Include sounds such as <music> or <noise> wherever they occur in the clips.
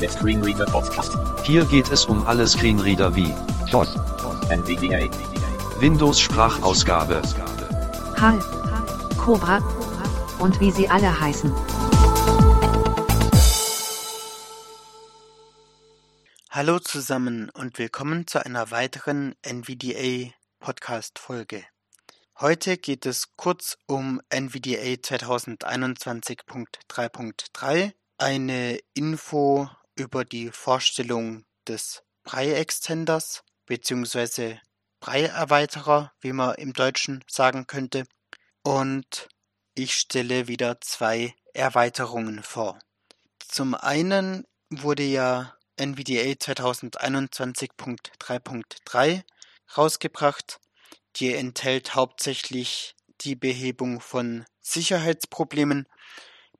Der Screenreader Podcast. Hier geht es um alle Screenreader wie DOS. NVDA. Windows Sprachausgabe, HAL, Cobra und wie sie alle heißen. Hallo zusammen und willkommen zu einer weiteren NVDA Podcast Folge. Heute geht es kurz um NVDA 2021.3.3, eine Info über die Vorstellung des Brei-Extenders bzw. Brei-Erweiterer, wie man im Deutschen sagen könnte. Und ich stelle wieder zwei Erweiterungen vor. Zum einen wurde ja NVDA 2021.3.3 rausgebracht. Die enthält hauptsächlich die Behebung von Sicherheitsproblemen.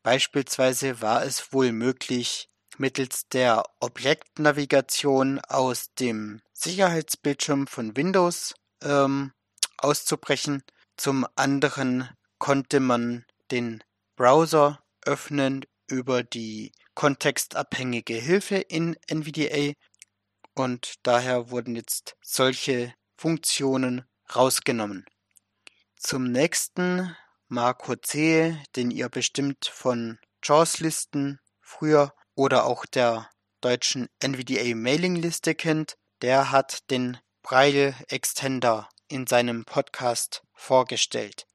Beispielsweise war es wohl möglich, mittels der Objektnavigation aus dem Sicherheitsbildschirm von Windows ähm, auszubrechen. Zum anderen konnte man den Browser öffnen über die kontextabhängige Hilfe in NVDA und daher wurden jetzt solche Funktionen rausgenommen. Zum nächsten Marco C, den ihr bestimmt von JAWS-Listen früher oder auch der deutschen NVDA Mailingliste kennt, der hat den Braille Extender in seinem Podcast vorgestellt.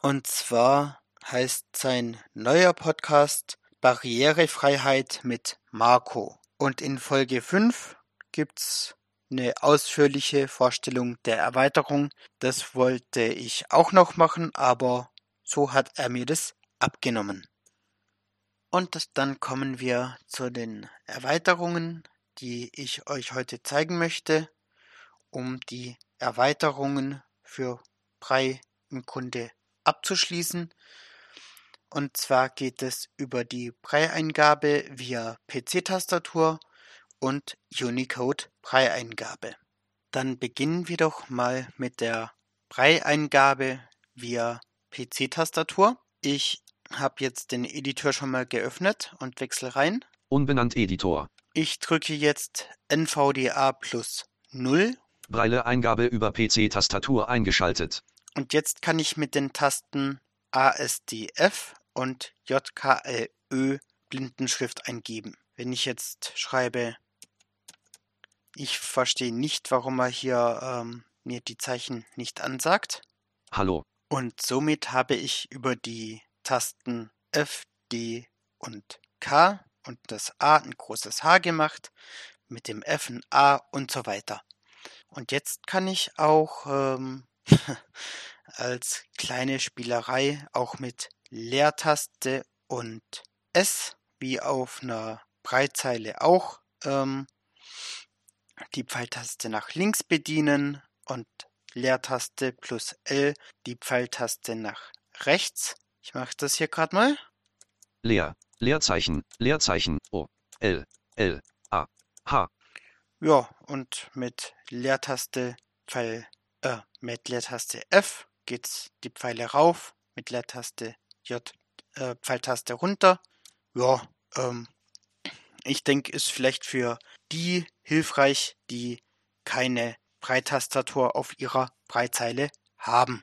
Und zwar heißt sein neuer Podcast Barrierefreiheit mit Marco. Und in Folge 5 gibt's eine ausführliche Vorstellung der Erweiterung. Das wollte ich auch noch machen, aber so hat er mir das abgenommen. Und dann kommen wir zu den Erweiterungen, die ich euch heute zeigen möchte, um die Erweiterungen für Brei im Grunde abzuschließen. Und zwar geht es über die Brei-Eingabe via PC-Tastatur und Unicode-Brei-Eingabe. Dann beginnen wir doch mal mit der Brei-Eingabe via PC-Tastatur. Ich habe jetzt den Editor schon mal geöffnet und wechsle rein. unbenannt Editor, Ich drücke jetzt NVDA plus 0 Braille-Eingabe über PC-Tastatur eingeschaltet. und jetzt kann ich mit den Tasten ASDF und JKLÖ Blindenschrift eingeben. Wenn ich jetzt schreibe, ich verstehe nicht, warum er hier ähm, mir die Zeichen nicht ansagt. Hallo, Und somit habe ich über die Tasten F, D und K und das A ein großes H gemacht, mit dem F ein A und so weiter. Und jetzt kann ich auch ähm, <laughs> als kleine Spielerei auch mit Leertaste und S, wie auf einer Breitzeile auch, ähm, die Pfeiltaste nach links bedienen und Leertaste plus L die Pfeiltaste nach rechts. Ich mache das hier gerade mal. Leer, Leerzeichen, Leerzeichen, O, L, L, A, H, Ja, und mit Leertaste Pfeil, äh, mit Leertaste F geht's die Pfeile rauf, mit Leertaste J, äh, Pfeiltaste runter. Ja, ähm, ich denke, ist vielleicht für die hilfreich, die keine Breitastatur auf ihrer Breitzeile haben.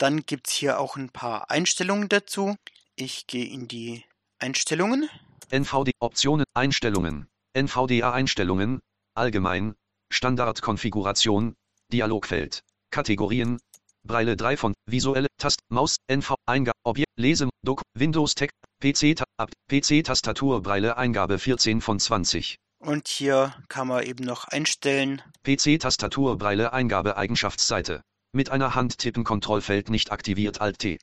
Dann gibt's hier auch ein paar Einstellungen dazu. Ich gehe in die Einstellungen. NVD, Optionen, Einstellungen, NVDA-Einstellungen, Allgemein, Standardkonfiguration, Dialogfeld, Kategorien, Braille 3 von, visuelle, Tast, Maus, NV, Eingabe, Objekt, Lese, Doc, Windows Tech, PC, ab, PC-Tastatur, Braille, Eingabe 14 von 20. Und hier kann man eben noch einstellen, PC-Tastatur, Braille, Eingabe, Eigenschaftsseite. Mit einer Hand tippen, Kontrollfeld nicht aktiviert, Alt T.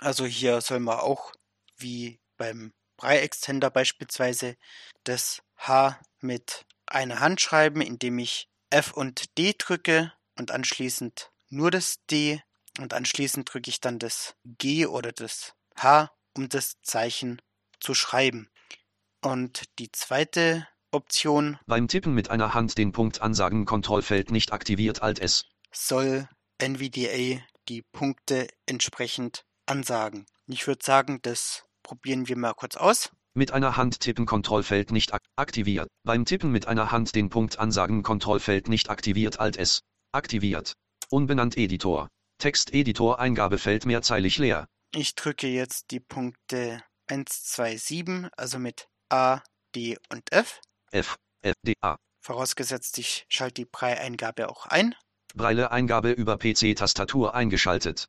Also hier soll man auch, wie beim Brei-Extender beispielsweise, das H mit einer Hand schreiben, indem ich F und D drücke und anschließend nur das D und anschließend drücke ich dann das G oder das H, um das Zeichen zu schreiben. Und die zweite Option Beim Tippen mit einer Hand den Punkt ansagen, Kontrollfeld nicht aktiviert, Alt S. soll NVDA die Punkte entsprechend ansagen. Ich würde sagen, das probieren wir mal kurz aus. Mit einer Hand tippen Kontrollfeld nicht ak aktiviert. Beim Tippen mit einer Hand den Punkt ansagen Kontrollfeld nicht aktiviert Alt S. Aktiviert. Unbenannt Editor. Texteditor Eingabefeld mehrzeilig leer. Ich drücke jetzt die Punkte 1, 2, 7, also mit A, D und F. F. F. D. A. Vorausgesetzt, ich schalte die Brei-Eingabe auch ein. Breile Eingabe über PC-Tastatur eingeschaltet.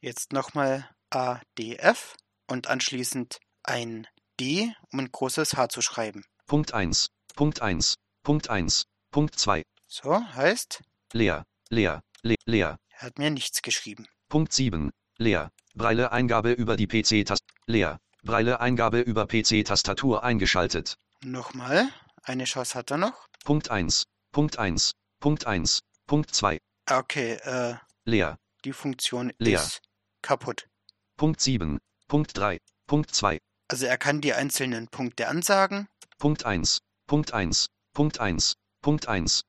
Jetzt nochmal A, D, F und anschließend ein D, um ein großes H zu schreiben. Punkt 1. Punkt 1. Punkt 1. Punkt 2. So, heißt, Leer. Leer. Le leer. er hat mir nichts geschrieben. Punkt 7. Leer. Breile Eingabe über die PC-Tastatur. Leer. Breile Eingabe über PC-Tastatur eingeschaltet. Nochmal, eine Chance hat er noch. Punkt 1. Punkt 1. Punkt 1. Punkt 2. Ah, Okay, äh, Leer. die Funktion Leer. ist kaputt. Punkt 7. Punkt 3. Punkt 2. Also er kann die einzelnen Punkte ansagen, Punkt 1. Punkt 1. Punkt 1. Punkt 1.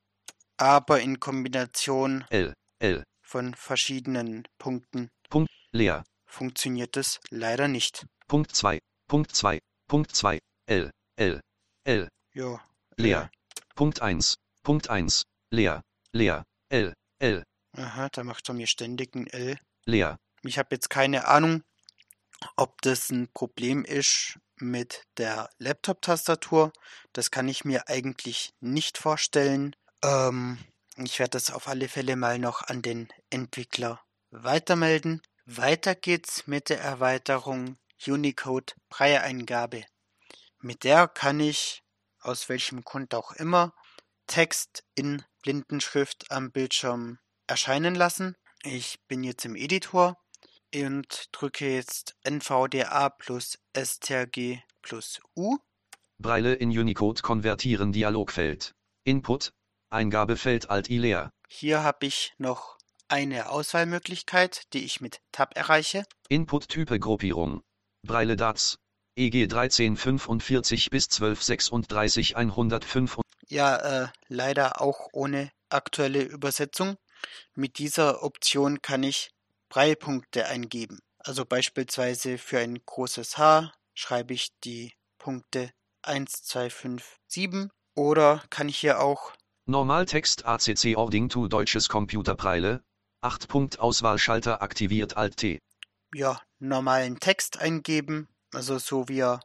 aber in Kombination L. L. von verschiedenen Punkten Punkt. Leer. funktioniert es leider nicht. Punkt 2. Punkt 2. Punkt 2. L. L. L. Jo. Leer. Punkt 1. Punkt 1. Leer. Leer. L. L. Aha, da macht er mir ständig ein L. Leer. Ich habe jetzt keine Ahnung, ob das ein Problem ist mit der Laptop-Tastatur. Das kann ich mir eigentlich nicht vorstellen. Ähm, ich werde das auf alle Fälle mal noch an den Entwickler weitermelden. Weiter geht's mit der Erweiterung Unicode Breieingabe. Mit der kann ich, aus welchem Grund auch immer, Text in Blindenschrift am Bildschirm erscheinen lassen. Ich bin jetzt im Editor und drücke jetzt NVDA plus STRG plus U. Breile in Unicode konvertieren Dialogfeld. Input. Eingabefeld Alt I leer. Hier habe ich noch eine Auswahlmöglichkeit, die ich mit Tab erreiche. Input-Type Gruppierung. Breile DATS. EG 1345 bis 1236 105 Ja, äh, leider auch ohne aktuelle Übersetzung. Mit dieser Option kann ich Breipunkte eingeben. Also beispielsweise für ein großes H schreibe ich die Punkte 1, 2, 5, 7 oder kann ich hier auch Normaltext ACC Ording to Deutsches Computerbreile. 8 Punkt Auswahlschalter aktiviert Alt T. ja, normalen Text eingeben, also so wie er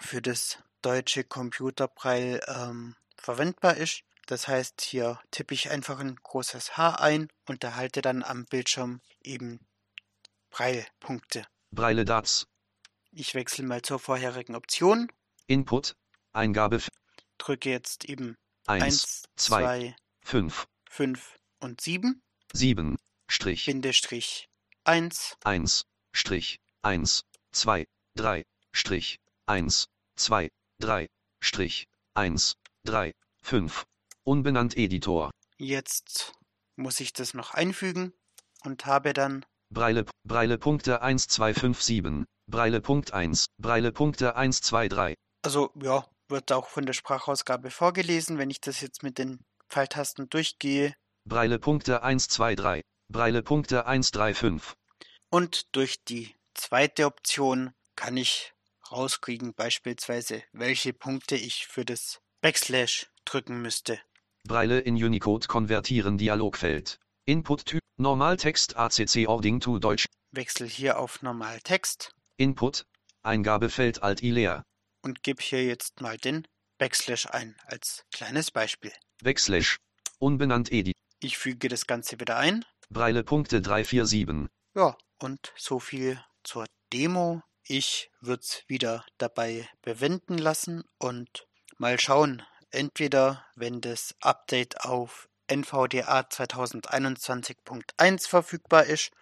für das deutsche Computerbraille ähm, verwendbar ist. Das heißt, hier tippe ich einfach ein großes H ein und erhalte dann am Bildschirm eben Braille-Punkte. Breile DATS. Ich wechsle mal zur vorherigen Option, Input. Eingabe drücke jetzt eben 1, 1, 2, 2, 5, 5 und 7, 7, Strich, Bindestrich 1, 1, Strich, 1, 2, 3, Strich, 1, 2, 3, Strich, 1, 3, 5. Unbenannt Editor. Jetzt muss ich das noch einfügen und habe dann Breile, Breile Punkte 1, 2, 5, 7. Breile Punkt 1. Breile Punkte 1, 2, 3. Also ja, wird auch von der Sprachausgabe vorgelesen, wenn ich das jetzt mit den Pfeiltasten durchgehe. Breile Punkte 1, 2, 3. Breile Punkte 1, 3, 5. Und durch die zweite Option kann ich rauskriegen, beispielsweise, welche Punkte ich für das Backslash drücken müsste. Breile in Unicode konvertieren Dialogfeld. Input-Typ Normaltext ACC Ording to Deutsch. Wechsel hier auf Normaltext Input. Eingabefeld Alt I leer. und gebe hier jetzt mal den Backslash ein als kleines Beispiel. Backslash. Unbenannt Edit. Ich füge das Ganze wieder ein. Breile Punkte 347. Ja, und so viel zur Demo. Ich würde es wieder dabei bewenden lassen und mal schauen. Entweder, wenn das Update auf NVDA 2021.1 verfügbar ist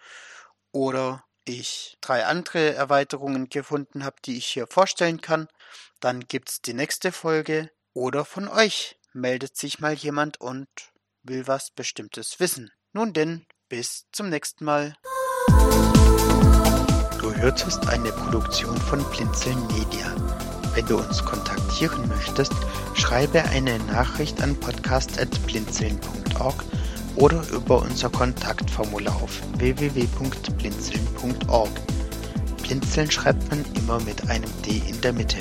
oder ich drei andere Erweiterungen gefunden habe, die ich hier vorstellen kann, dann gibt's die nächste Folge oder von euch meldet sich mal jemand und will was Bestimmtes wissen. Nun denn, bis zum nächsten Mal. Du hörtest eine Produktion von Blinzeln Media. Wenn du uns kontaktieren möchtest, schreibe eine Nachricht an podcast.blinzeln.org oder über unser Kontaktformular auf www.blinzeln.org. Blinzeln schreibt man immer mit einem D in der Mitte.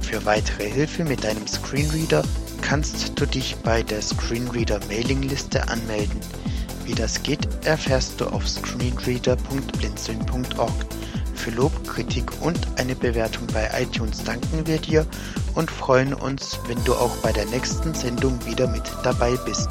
Für weitere Hilfe mit deinem Screenreader kannst du dich bei der Screenreader Mailingliste anmelden. Wie das geht, erfährst du auf screenreader.blinzeln.org. Für Lob, Kritik und eine Bewertung bei iTunes danken wir dir und freuen uns, wenn du auch bei der nächsten Sendung wieder mit dabei bist.